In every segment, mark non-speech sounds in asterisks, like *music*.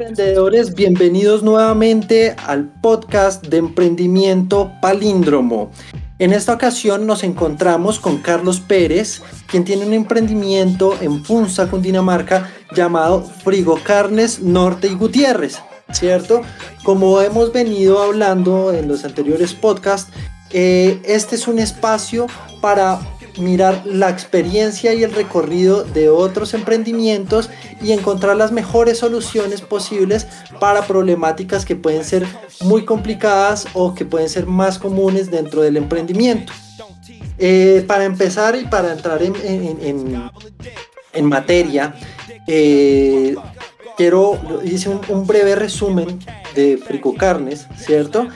Emprendedores, bienvenidos nuevamente al podcast de emprendimiento Palíndromo. En esta ocasión nos encontramos con Carlos Pérez, quien tiene un emprendimiento en Funza, Cundinamarca, llamado Frigo Carnes Norte y Gutiérrez, ¿cierto? Como hemos venido hablando en los anteriores podcasts, eh, este es un espacio para mirar la experiencia y el recorrido de otros emprendimientos y encontrar las mejores soluciones posibles para problemáticas que pueden ser muy complicadas o que pueden ser más comunes dentro del emprendimiento. Eh, para empezar y para entrar en, en, materia, eh, quiero, hice un, breve resumen de Frigo Carnes, ¿cierto?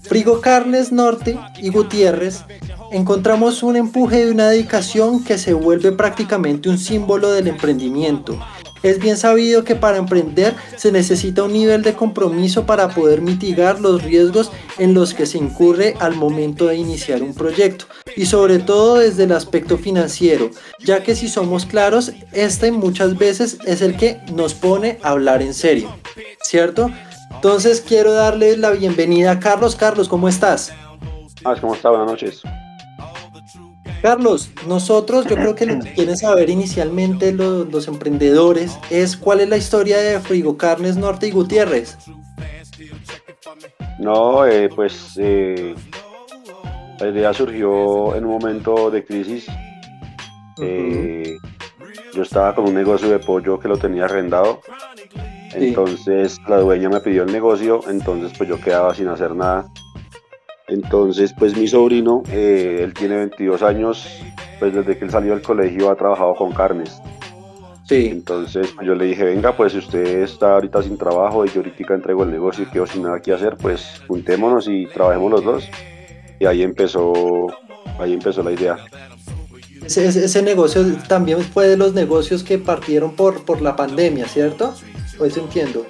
Frigo Carnes Norte y Gutiérrez encontramos un empuje y una dedicación que se vuelve prácticamente un símbolo del emprendimiento. Es bien sabido que para emprender se necesita un nivel de compromiso para poder mitigar los riesgos en los que se incurre al momento de iniciar un proyecto y sobre todo desde el aspecto financiero, ya que si somos claros, este muchas veces es el que nos pone a hablar en serio, ¿cierto? Entonces quiero darle la bienvenida a Carlos. Carlos, ¿cómo estás? Ah, ¿cómo está? Buenas noches. Carlos, nosotros, yo creo que lo que quieren saber inicialmente los, emprendedores es cuál es la historia de Frigo Carnes Norte y Gutiérrez. No, eh, pues eh, la idea surgió en un momento de crisis. Eh, yo estaba con un negocio de pollo que lo tenía arrendado. Entonces la dueña me pidió el negocio, entonces pues yo quedaba sin hacer nada. Entonces, pues mi sobrino, eh, él tiene 22 años, pues desde que él salió del colegio ha trabajado con carnes. Sí. Entonces pues, yo le dije, venga, pues si usted está ahorita sin trabajo y yo ahorita entrego el negocio y quedo sin nada que hacer, pues juntémonos y trabajemos los dos. Y ahí empezó, ahí empezó la idea. Ese, ese, negocio también fue de los negocios que partieron por, por la pandemia, ¿cierto? Pues entiendo.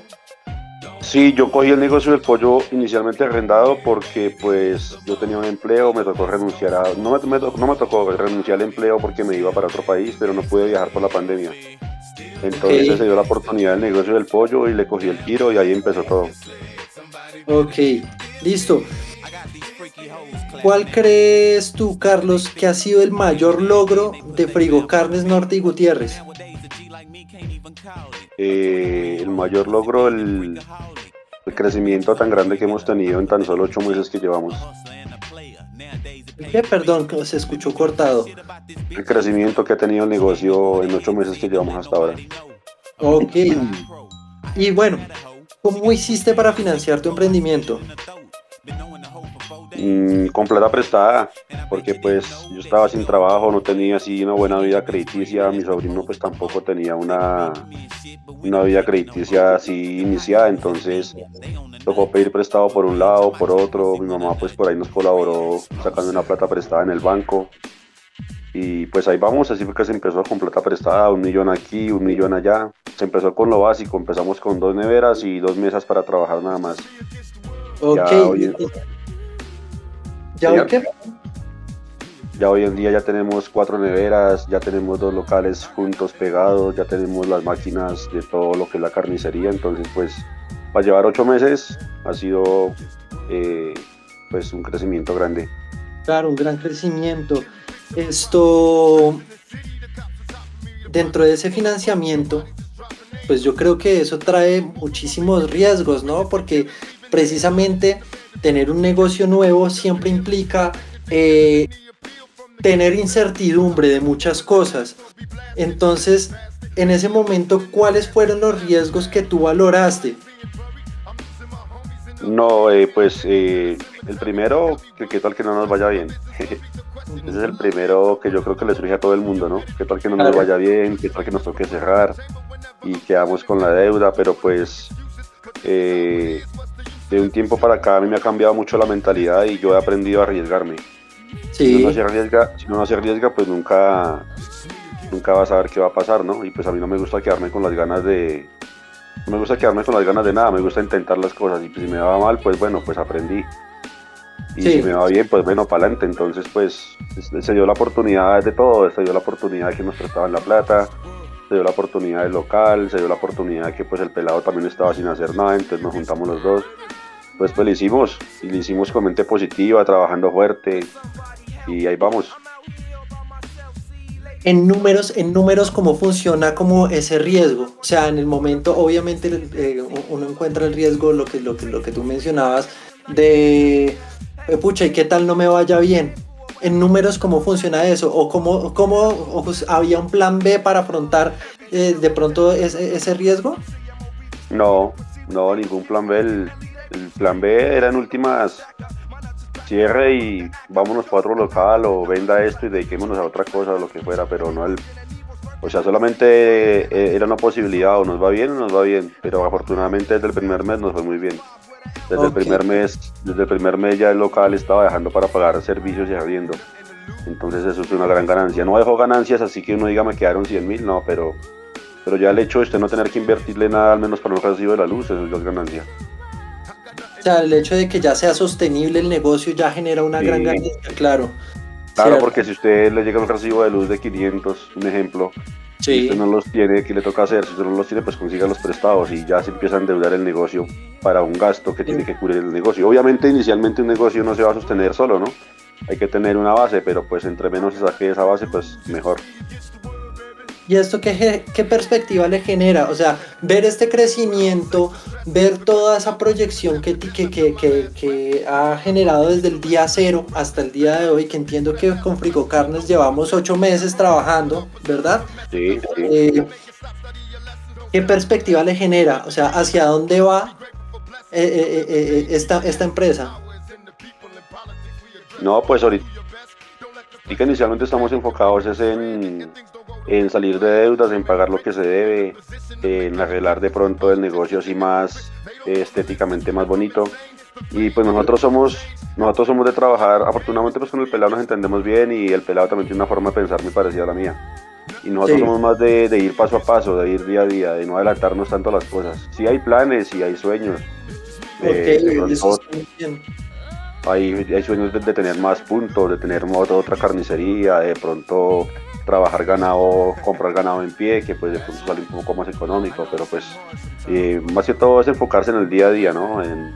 Sí, yo cogí el negocio del pollo inicialmente arrendado porque pues yo tenía un empleo, me tocó renunciar a... No me, no me tocó renunciar al empleo porque me iba para otro país, pero no pude viajar por la pandemia. Entonces se dio la oportunidad del negocio del pollo y le cogí el tiro y ahí empezó todo. Ok, listo. ¿Cuál crees tú, Carlos, que ha sido el mayor logro de Frigo Carnes Norte y Gutiérrez? Eh, el mayor logro, el, crecimiento tan grande que hemos tenido en tan solo ocho meses que llevamos. ¿Qué? Perdón, se escuchó cortado. El crecimiento que ha tenido el negocio en ocho meses que llevamos hasta ahora. Ok. Y bueno, ¿cómo hiciste para financiar tu emprendimiento? Mm, con plata prestada, porque pues yo estaba sin trabajo, no tenía así una buena vida crediticia, mi sobrino pues tampoco tenía una, una vida crediticia así iniciada, entonces tocó pedir prestado por un lado, por otro, mi mamá pues por ahí nos colaboró sacando una plata prestada en el banco y pues ahí vamos, así fue que se empezó con plata prestada, un millón aquí, un millón allá, se empezó con lo básico, empezamos con dos neveras y dos mesas para trabajar nada más. Okay. ¿Ya hoy qué? Ya hoy en día ya tenemos cuatro neveras, ya tenemos dos locales juntos pegados, ya tenemos las máquinas de todo lo que es la carnicería, entonces pues para llevar ocho meses ha sido eh, pues un crecimiento grande. Claro, un gran crecimiento. Esto, dentro de ese financiamiento, pues yo creo que eso trae muchísimos riesgos, ¿no? Porque precisamente tener un negocio nuevo siempre implica eh, tener incertidumbre de muchas cosas. Entonces, en ese momento, ¿cuáles fueron los riesgos que tú valoraste? No, eh, pues eh, el primero, que qué tal que no nos vaya bien. *laughs* Ese es el primero que yo creo que le surge a todo el mundo, ¿no? ¿Qué tal que no nos vaya bien? ¿Qué tal que nos toque cerrar? Y quedamos con la deuda, pero pues de un tiempo para acá a mí me ha cambiado mucho la mentalidad y yo he aprendido a arriesgarme. Si uno no se arriesga, si uno no se arriesga, pues nunca, nunca vas a ver qué va a pasar, ¿no? Y pues a mí no me gusta quedarme con las ganas de, no me gusta quedarme con las ganas de nada, me gusta intentar las cosas y pues si me va mal, pues bueno, pues aprendí. Y si me va bien, pues bueno, para adelante. Entonces, pues se dio la oportunidad de todo, se dio la oportunidad de que nos prestaban la plata, se dio la oportunidad del local, se dio la oportunidad de que pues el pelado también estaba sin hacer nada, entonces nos juntamos los dos. Pues pues lo hicimos, y lo hicimos con mente positiva, trabajando fuerte, y ahí vamos. En números, en números, ¿cómo funciona como ese riesgo? O sea, en el momento, obviamente, eh, uno encuentra el riesgo, lo que, lo que, lo que tú mencionabas, de, pucha, ¿y qué tal no me vaya bien? En números cómo funciona eso o cómo, cómo pues, había un plan B para afrontar eh, de pronto ese, ese, riesgo? No, no, ningún plan B. El, plan B era en últimas cierre y vámonos para otro local o venda esto y dediquémonos a otra cosa o lo que fuera, pero no el... O sea, solamente eh, era una posibilidad o nos va bien o nos va bien, pero afortunadamente desde el primer mes nos fue muy bien. Desde el primer mes, desde el primer mes ya el local estaba dejando para pagar servicios y abriendo. Entonces eso es una gran ganancia. No dejó ganancias, así que uno diga me quedaron 100 mil, no, pero, pero ya el hecho de usted no tener que invertirle nada, al menos para un recibo de la luz, eso es ganancia. O sea, el hecho de que ya sea sostenible el negocio ya genera una gran ganancia, claro. Claro, porque si usted le llega un recibo de luz de 500, un ejemplo, si usted no los tiene, ¿qué le toca hacer? Si usted no los tiene, pues consiga los prestados y ya se empieza a endeudar el negocio para un gasto que tiene que cubrir el negocio. Obviamente, inicialmente un negocio no se va a sostener solo, ¿no? Hay que tener una base, pero pues entre menos se saque esa base, pues mejor. ¿Y esto qué, qué, perspectiva le genera? O sea, ver este crecimiento, ver toda esa proyección que, que, que, que, ha generado desde el día cero hasta el día de hoy, que entiendo que con Frigo Carnes llevamos ocho meses trabajando, ¿verdad? Sí, sí. Eh, ¿Qué perspectiva le genera? O sea, ¿hacia dónde va eh, eh, esta, esta empresa? No, pues ahorita inicialmente estamos enfocados en en salir de deudas, en pagar lo que se debe, en arreglar de pronto el negocio así más estéticamente más bonito. Y pues nosotros somos, nosotros somos de trabajar, afortunadamente pues con el pelado nos entendemos bien y el pelado también tiene una forma de pensar muy parecida a la mía. Y nosotros somos más de, ir paso a paso, de ir día a día, de no adelantarnos tanto a las cosas. Sí hay planes, y hay sueños. Eh, hay, hay, sueños de, tener más puntos, de tener otra, otra carnicería, de pronto trabajar ganado, comprar ganado en pie, que pues de pronto sale un poco más económico, pero pues eh, más que todo es enfocarse en el día a día, ¿no? En,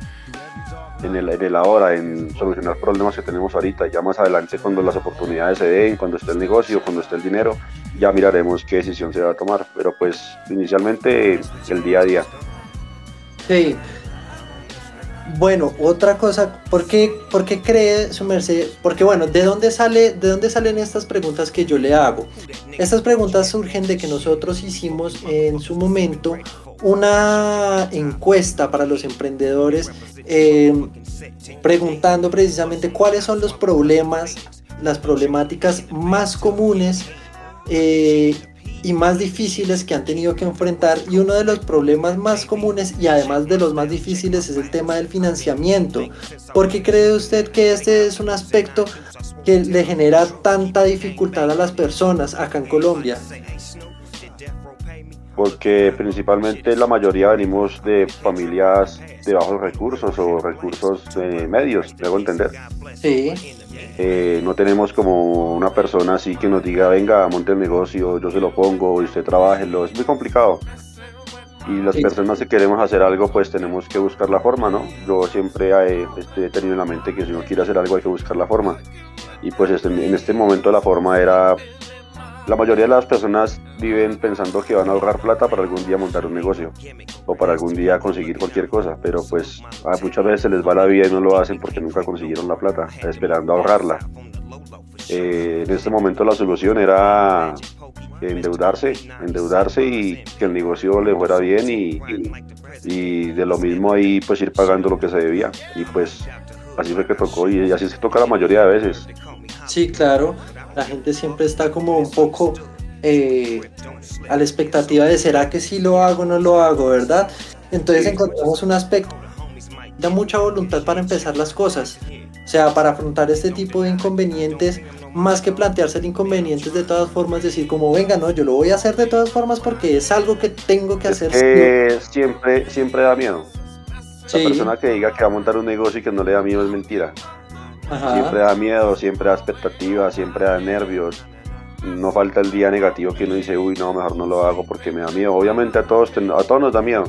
el, en el ahora, en solucionar problemas que tenemos ahorita. Ya más adelante, cuando las oportunidades se den, cuando esté el negocio, cuando esté el dinero, ya miraremos qué decisión se va a tomar. Pero pues inicialmente el día a día. Sí, bueno, otra cosa, ¿por qué, ¿por qué, cree su merced? Porque bueno, ¿de dónde, sale, ¿de dónde salen estas preguntas que yo le hago? Estas preguntas surgen de que nosotros hicimos en su momento una encuesta para los emprendedores em, preguntando precisamente cuáles son los problemas, las problemáticas más comunes eh, y más difíciles que han tenido que enfrentar y uno de los problemas más comunes y además de los más difíciles es el tema del financiamiento. ¿Por qué cree usted que este es un aspecto que le genera tanta dificultad a las personas acá en Colombia? Porque principalmente la mayoría venimos de familias de bajos recursos o recursos eh, medios, debo entender. Sí. Eh, no tenemos como una persona así que nos diga, venga, monte el negocio, yo se lo pongo y usted trabájelo. Es muy complicado. Y las personas que queremos hacer algo, pues tenemos que buscar la forma, ¿no? Yo siempre he, este, tenido en la mente que si uno quiere hacer algo hay que buscar la forma. Y pues este, en este momento la forma era la mayoría de las personas viven pensando que van a ahorrar plata para algún día montar un negocio o para algún día conseguir cualquier cosa, pero pues muchas veces se les va la vida y no lo hacen porque nunca consiguieron la plata, esperando ahorrarla. Eh, en este momento la solución era endeudarse, endeudarse y que el negocio le fuera bien y, y, de lo mismo ahí pues ir pagando lo que se debía y pues así fue que tocó y así se toca la mayoría de veces. Sí, claro la gente siempre está como un poco eh, a la expectativa de será que sí lo hago o no lo hago, ¿verdad? Entonces encontramos un aspecto, da mucha voluntad para empezar las cosas, o sea, para afrontar este tipo de inconvenientes, más que plantearse el inconvenientes de todas formas, decir como, venga, no, yo lo voy a hacer de todas formas porque es algo que tengo que hacer. siempre, siempre da miedo. La persona que diga que va a montar un negocio y que no le da miedo es mentira. Siempre da miedo, siempre da expectativa, siempre da nervios. No falta el día negativo que uno dice, uy, no, mejor no lo hago porque me da miedo. Obviamente a todos, a todos nos da miedo,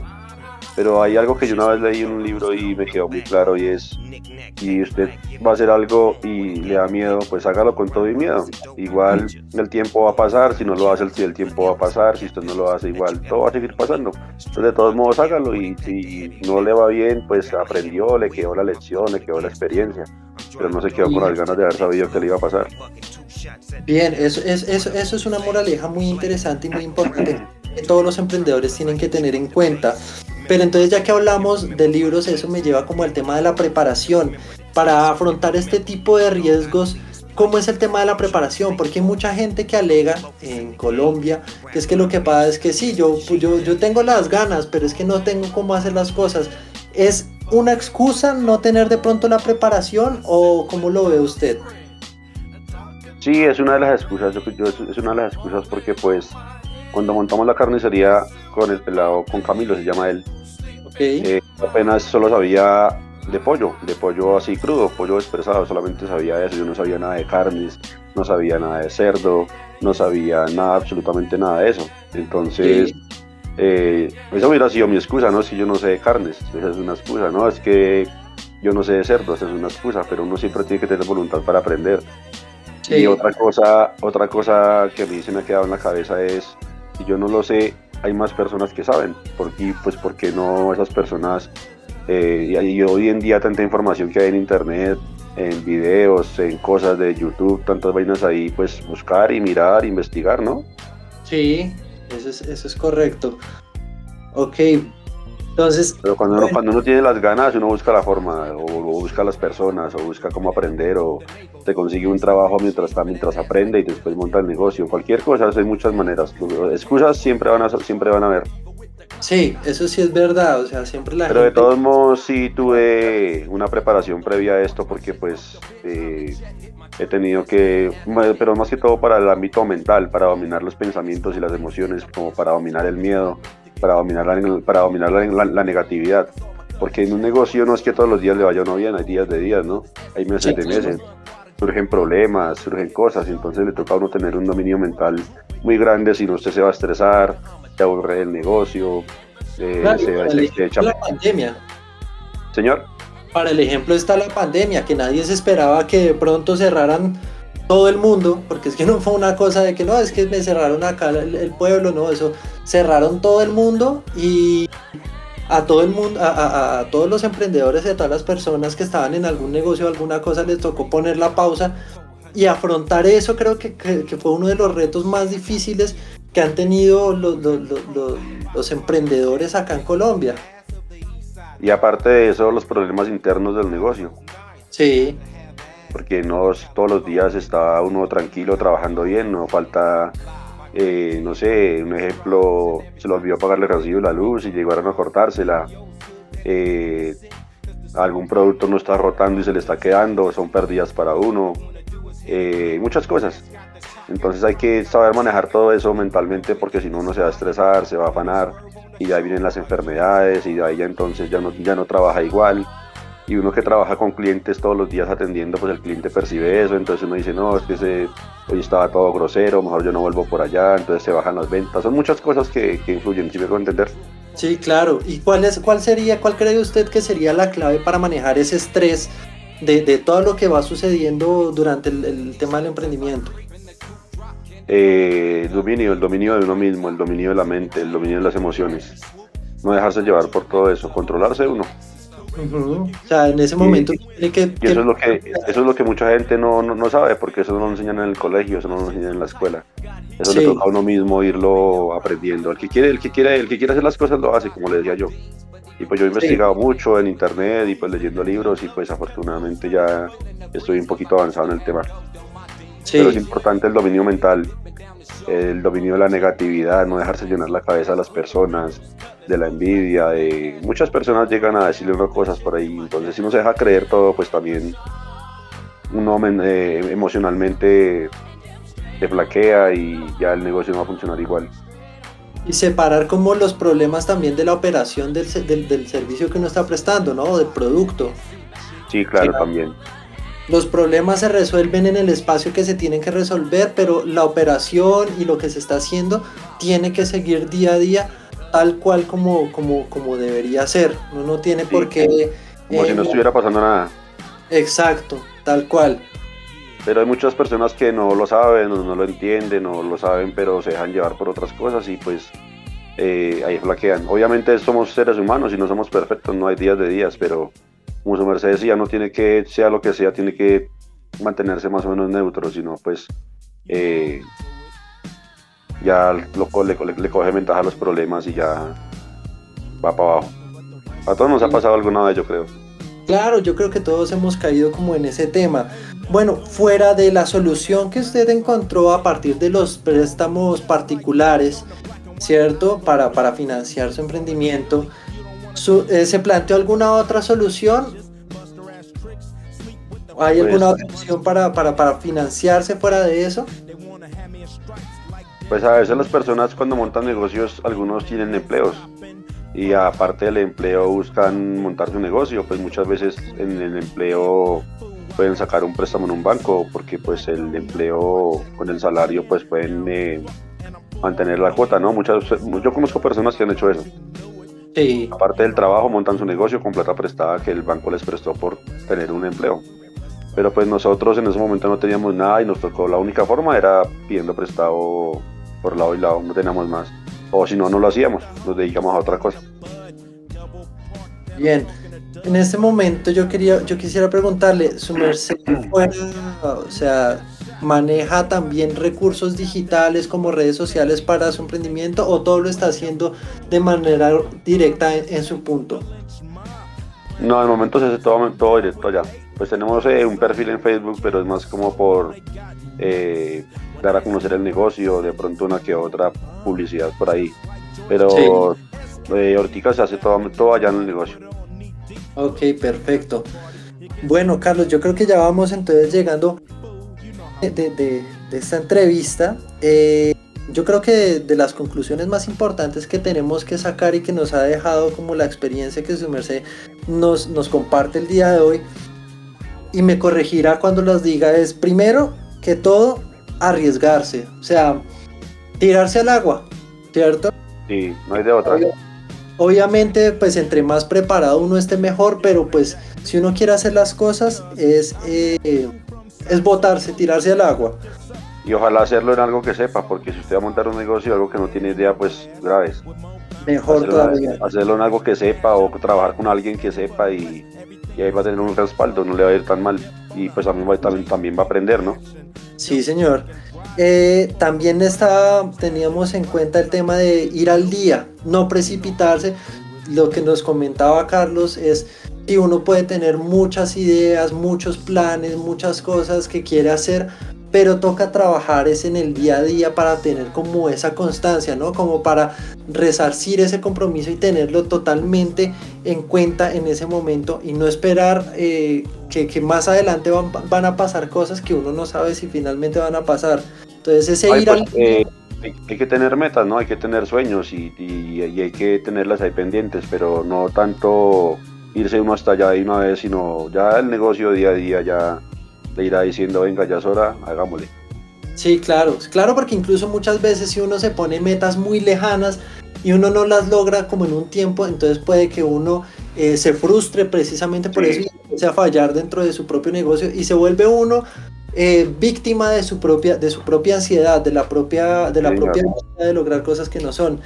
pero hay algo que yo una vez leí en un libro y me quedó muy claro y es, si usted va a hacer algo y le da miedo, pues hágalo con todo y miedo. Igual el tiempo va a pasar, si no lo hace, el tiempo va a pasar, si usted no lo hace, igual todo va a seguir pasando. Entonces de todos modos hágalo y si no le va bien, pues aprendió, le quedó la lección, le quedó la experiencia, pero no se quedó con las ganas de haber sabido que le iba a pasar. Bien, eso, eso, eso es una moraleja muy interesante y muy importante que todos los emprendedores tienen que tener en cuenta. Pero entonces ya que hablamos de libros, eso me lleva como al tema de la preparación. Para afrontar este tipo de riesgos, ¿cómo es el tema de la preparación? Porque hay mucha gente que alega en Colombia que es que lo que pasa es que sí, yo, yo, yo tengo las ganas, pero es que no tengo cómo hacer las cosas. ¿Es una excusa no tener de pronto la preparación o cómo lo ve usted? Sí, es una de las excusas, es una de las excusas porque pues cuando montamos la carnicería con el pelado, con Camilo se llama él, eh, apenas solo sabía de pollo, de pollo así crudo, pollo expresado, solamente sabía eso, yo no sabía nada de carnes, no sabía nada de cerdo, no sabía nada, absolutamente nada de eso. Entonces, eh, esa hubiera sido mi excusa, ¿no? Si yo no sé de carnes, esa es una excusa, ¿no? Es que yo no sé de cerdo, esa es una excusa, pero uno siempre tiene que tener voluntad para aprender. Y otra cosa, otra cosa que a mí se me ha quedado en la cabeza es si yo no lo sé, hay más personas que saben. Porque, pues, porque no esas personas, eh, y hoy en día tanta información que hay en internet, en videos, en cosas de YouTube, tantas vainas ahí, pues buscar y mirar, investigar, ¿no? Sí, es, eso es correcto. Ok, entonces. Pero cuando, uno, cuando uno tiene las ganas, uno busca la forma, o, busca las personas, o busca cómo aprender, o te consigue un trabajo mientras mientras aprende y después monta el negocio. Cualquier cosa, hay muchas maneras. Excusas siempre van a, siempre van a haber. Sí, eso sí es verdad, o sea, siempre la Pero de todos modos sí tuve una preparación previa a esto porque pues eh, he tenido que, pero más que todo para el ámbito mental, para dominar los pensamientos y las emociones, como para dominar el miedo, para dominar, la, para dominar la, negatividad. Porque en un negocio no es que todos los días le vaya uno bien, hay días de días, ¿no? Hay meses de meses. Surgen problemas, surgen cosas, y entonces le toca a uno tener un dominio mental muy grande, si no usted se va a estresar, se aburre del negocio, eh, se, echa... la pandemia. Señor. Para el ejemplo está la pandemia, que nadie se esperaba que de pronto cerraran todo el mundo, porque es que no fue una cosa de que no, es que me cerraron acá el, pueblo, no, eso cerraron todo el mundo y a todo el mundo, a, todos los emprendedores y a todas las personas que estaban en algún negocio o alguna cosa les tocó poner la pausa y afrontar eso creo que, fue uno de los retos más difíciles que han tenido los, los emprendedores acá en Colombia. Y aparte de eso, los problemas internos del negocio. Sí porque no todos los días está uno tranquilo trabajando bien, no falta, eh, no sé, un ejemplo, se le olvidó pagarle recibo la luz y llegaron a cortársela, eh, algún producto no está rotando y se le está quedando, son pérdidas para uno, eh, muchas cosas. Entonces hay que saber manejar todo eso mentalmente porque si no uno se va a estresar, se va a afanar y ya vienen las enfermedades y de ahí ya entonces ya no, ya no trabaja igual y uno que trabaja con clientes todos los días atendiendo, pues el cliente percibe eso, entonces uno dice, no, es que hoy estaba todo grosero, mejor yo no vuelvo por allá, entonces se bajan las ventas, son muchas cosas que, que influyen, si me puedo entender. Sí, claro, ¿y cuál, es, cuál sería, cuál cree usted que sería la clave para manejar ese estrés de, de todo lo que va sucediendo durante el, tema del emprendimiento? Eh, el dominio, el dominio de uno mismo, el dominio de la mente, el dominio de las emociones. No dejarse llevar por todo eso, controlarse uno. O sea, en ese momento tiene que, eso es lo que eso es lo que mucha gente no, no, sabe, porque eso no lo enseñan en el colegio, eso no lo enseñan en la escuela. Eso le toca a uno mismo irlo aprendiendo. El que quiere, el que quiere, el que quiere hacer las cosas lo hace, como le decía yo. Y pues yo he investigado mucho en internet y pues leyendo libros y pues afortunadamente ya estoy un poquito avanzado en el tema. Pero es importante el dominio mental, el dominio de la negatividad, no dejarse llenar la cabeza a las personas, de la envidia, de muchas personas llegan a decirle unas cosas por ahí, entonces si no se deja creer todo, pues también uno eh, emocionalmente se flaquea y ya el negocio no va a funcionar igual. Y separar como los problemas también de la operación del, del, servicio que uno está prestando, ¿no? Del producto. Sí, claro, también. Los problemas se resuelven en el espacio que se tienen que resolver, pero la operación y lo que se está haciendo tiene que seguir día a día tal cual como, como, como debería ser. Uno no tiene por qué... Como si no eh, estuviera pasando nada. Exacto, tal cual. Pero hay muchas personas que no lo saben, no, no lo entienden, no lo saben, pero se dejan llevar por otras cosas y pues eh, ahí flaquean. Obviamente somos seres humanos y no somos perfectos, no hay días de días, pero como su merced decía, no tiene que, sea lo que sea, tiene que mantenerse más o menos neutro, sino pues eh, ya lo, le, le, coge ventaja a los problemas y ya va para abajo. A todos nos ha pasado alguna vez, yo creo. Claro, yo creo que todos hemos caído como en ese tema. Bueno, fuera de la solución que usted encontró a partir de los préstamos particulares, ¿cierto? Para, para financiar su emprendimiento, eh, ¿se planteó alguna otra solución? ¿Hay pues, alguna otra opción para, para, para financiarse fuera de eso? Pues a veces las personas cuando montan negocios, algunos tienen empleos y aparte del empleo buscan montar su negocio, pues muchas veces en el empleo pueden sacar un préstamo en un banco porque pues el empleo con el salario pues pueden eh, mantener la cuota, ¿no? Muchas, yo conozco personas que han hecho eso. Sí. Aparte del trabajo montan su negocio con plata prestada que el banco les prestó por tener un empleo. Pero pues nosotros en ese momento no teníamos nada y nos tocó, la única forma era pidiendo prestado por lado y lado, no teníamos más o si no, no lo hacíamos, nos dedicamos a otra cosa. Bien, en este momento yo quería, yo quisiera preguntarle, su merced *clears throat* o sea, maneja también recursos digitales como redes sociales para su emprendimiento o todo lo está haciendo de manera directa en, su punto? No, de momento se hace todo, todo directo ya. Pues tenemos eh, un perfil en Facebook, pero es más como por eh, dar a conocer el negocio, de pronto una que otra publicidad por ahí. Pero eh, Ortica se hace todo, todo allá en el negocio. Ok, perfecto. Bueno, Carlos, yo creo que ya vamos entonces llegando de, esta entrevista. Eh, yo creo que de, las conclusiones más importantes que tenemos que sacar y que nos ha dejado como la experiencia que su merced nos, nos comparte el día de hoy, y me corregirá cuando las diga, es primero que todo arriesgarse, o sea, tirarse al agua, ¿cierto? Sí, no hay de otra. Obviamente, pues entre más preparado uno esté mejor, pero pues si uno quiere hacer las cosas es, eh, es botarse, tirarse al agua. Y ojalá hacerlo en algo que sepa, porque si usted va a montar un negocio, algo que no tiene idea, pues graves. Mejor hacerlo, todavía. Hacerlo en algo que sepa o trabajar con alguien que sepa y, y ahí va a tener un respaldo, no le va a ir tan mal. Y pues a mí también, también va a aprender, ¿no? Sí, señor. Eh, también está, teníamos en cuenta el tema de ir al día, no precipitarse. Lo que nos comentaba Carlos es que uno puede tener muchas ideas, muchos planes, muchas cosas que quiere hacer, pero toca trabajar es en el día a día para tener como esa constancia, ¿no? Como para resarcir ese compromiso y tenerlo totalmente en cuenta en ese momento y no esperar eh, que, más adelante van, a pasar cosas que uno no sabe si finalmente van a pasar. Entonces ese ir pues, eh, hay, que tener metas, ¿no? Hay que tener sueños y, hay que tenerlas ahí pendientes, pero no tanto irse uno hasta allá de una vez, sino ya el negocio día a día ya le irá diciendo, venga, ya es hora, hagámosle. Sí, claro, claro, porque incluso muchas veces si uno se pone metas muy lejanas y uno no las logra como en un tiempo, entonces puede que uno eh, se frustre precisamente por eso y empiece a fallar dentro de su propio negocio y se vuelve uno eh, víctima de su propia de su propia ansiedad, de la propia de la propia de lograr cosas que no son.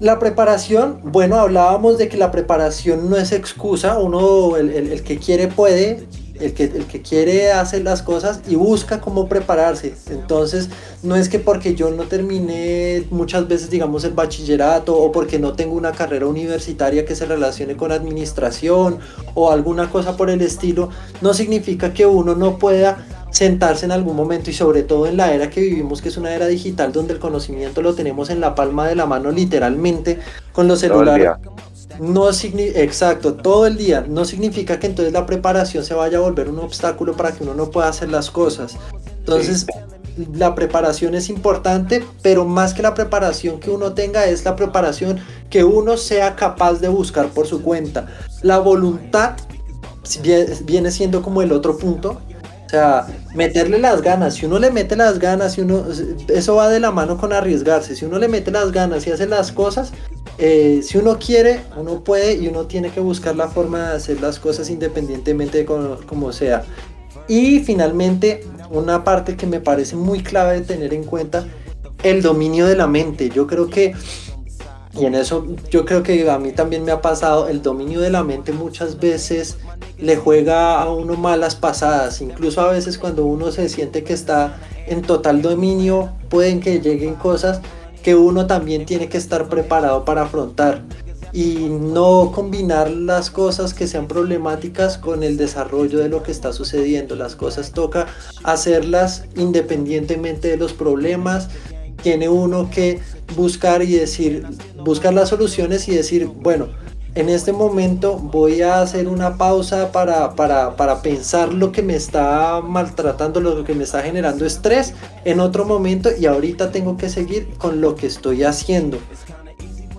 La preparación, bueno, hablábamos de que la preparación no es excusa, uno, el, el que quiere puede, el que, el que quiere hacer las cosas y busca cómo prepararse. Entonces, no es que porque yo no terminé muchas veces, digamos, el bachillerato o porque no tengo una carrera universitaria que se relacione con administración o alguna cosa por el estilo, no significa que uno no pueda sentarse en algún momento y sobre todo en la era que vivimos, que es una era digital donde el conocimiento lo tenemos en la palma de la mano literalmente con los celulares no significa, exacto, todo el día, no significa que entonces la preparación se vaya a volver un obstáculo para que uno no pueda hacer las cosas. Entonces, la preparación es importante, pero más que la preparación que uno tenga es la preparación que uno sea capaz de buscar por su cuenta. La voluntad viene siendo como el otro punto, O sea, meterle las ganas. Si uno le mete las ganas, si uno, eso va de la mano con arriesgarse. Si uno le mete las ganas y hace las cosas, eh, si uno quiere, uno puede y uno tiene que buscar la forma de hacer las cosas independientemente de como, sea. Y finalmente, una parte que me parece muy clave de tener en cuenta, el dominio de la mente. Yo creo que, y en eso yo creo que a mí también me ha pasado, el dominio de la mente muchas veces le juega a uno malas pasadas. Incluso a veces cuando uno se siente que está en total dominio, pueden que lleguen cosas que uno también tiene que estar preparado para afrontar y no combinar las cosas que sean problemáticas con el desarrollo de lo que está sucediendo. Las cosas toca hacerlas independientemente de los problemas. Tiene uno que buscar y decir, buscar las soluciones y decir, bueno, en este momento voy a hacer una pausa para, para, pensar lo que me está maltratando, lo que me está generando estrés en otro momento y ahorita tengo que seguir con lo que estoy haciendo.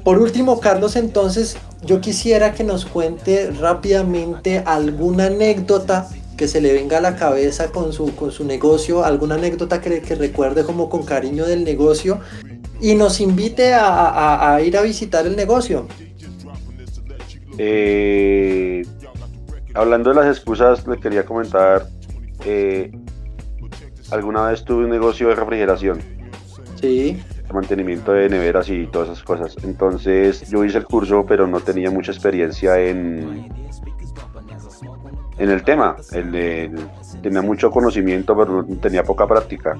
Por último, Carlos, entonces yo quisiera que nos cuente rápidamente alguna anécdota que se le venga a la cabeza con su, con su negocio, alguna anécdota que, que recuerde como con cariño del negocio y nos invite a ir a visitar el negocio. Eh, hablando de las excusas, le quería comentar, eh, alguna vez tuve un negocio de refrigeración. Sí. mantenimiento de neveras y todas esas cosas. Entonces yo hice el curso, pero no tenía mucha experiencia en, en el tema. El, tenía mucho conocimiento, pero tenía poca práctica.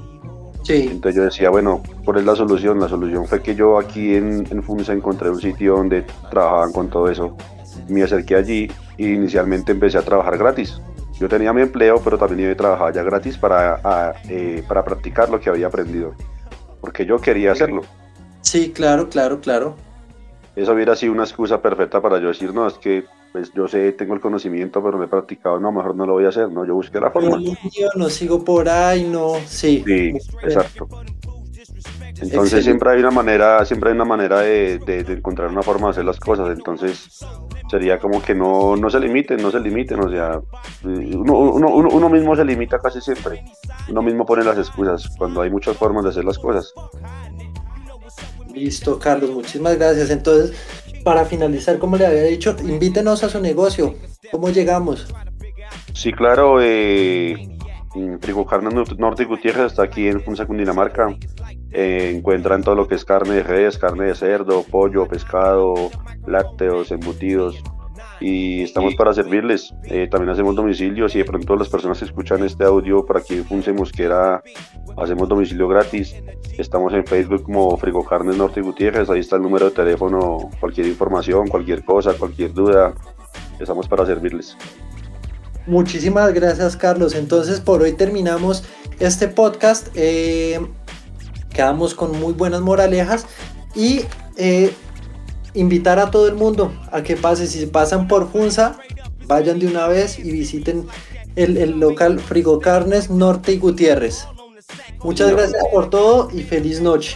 Sí. Entonces yo decía, bueno, ¿cuál es la solución? La solución fue que yo aquí en, en FUNSA encontré un sitio donde trabajaban con todo eso me acerqué allí e inicialmente empecé a trabajar gratis. Yo tenía mi empleo, pero también iba a trabajar ya gratis para, eh, para practicar lo que había aprendido, porque yo quería hacerlo. Sí, claro, claro, claro. Eso hubiera sido una excusa perfecta para yo decir, no, es que pues yo sé, tengo el conocimiento, pero no he practicado, no, mejor no lo voy a hacer, no, yo busqué la forma. Yo no sigo por ahí, no, sí. Sí, exacto. Entonces siempre hay una manera, siempre hay una manera de, encontrar una forma de hacer las cosas. Entonces sería como que no, no se limiten, no se limiten. O sea, uno, uno, mismo se limita casi siempre. Uno mismo pone las excusas cuando hay muchas formas de hacer las cosas. Listo, Carlos, muchísimas gracias. Entonces, para finalizar, como le había dicho, invítenos a su negocio. ¿Cómo llegamos? Sí, claro. Eh, Frigo Carne Norte Gutiérrez está aquí en Funza, Cundinamarca. Eh, encuentran todo lo que es carne de res, carne de cerdo, pollo, pescado, lácteos, embutidos. Y estamos para servirles. Eh, también hacemos domicilios y de pronto las personas que escuchan este audio para aquí en Funce Mosquera hacemos domicilio gratis. Estamos en Facebook como Frigo Carnes Norte Gutiérrez. Ahí está el número de teléfono, cualquier información, cualquier cosa, cualquier duda. Estamos para servirles. Muchísimas gracias Carlos. Entonces por hoy terminamos este podcast. Eh, quedamos con muy buenas moralejas y eh, invitar a todo el mundo a que pase. Si pasan por Funza, vayan de una vez y visiten el, el local Frigo Carnes Norte y Gutiérrez. Muchas gracias por todo y feliz noche.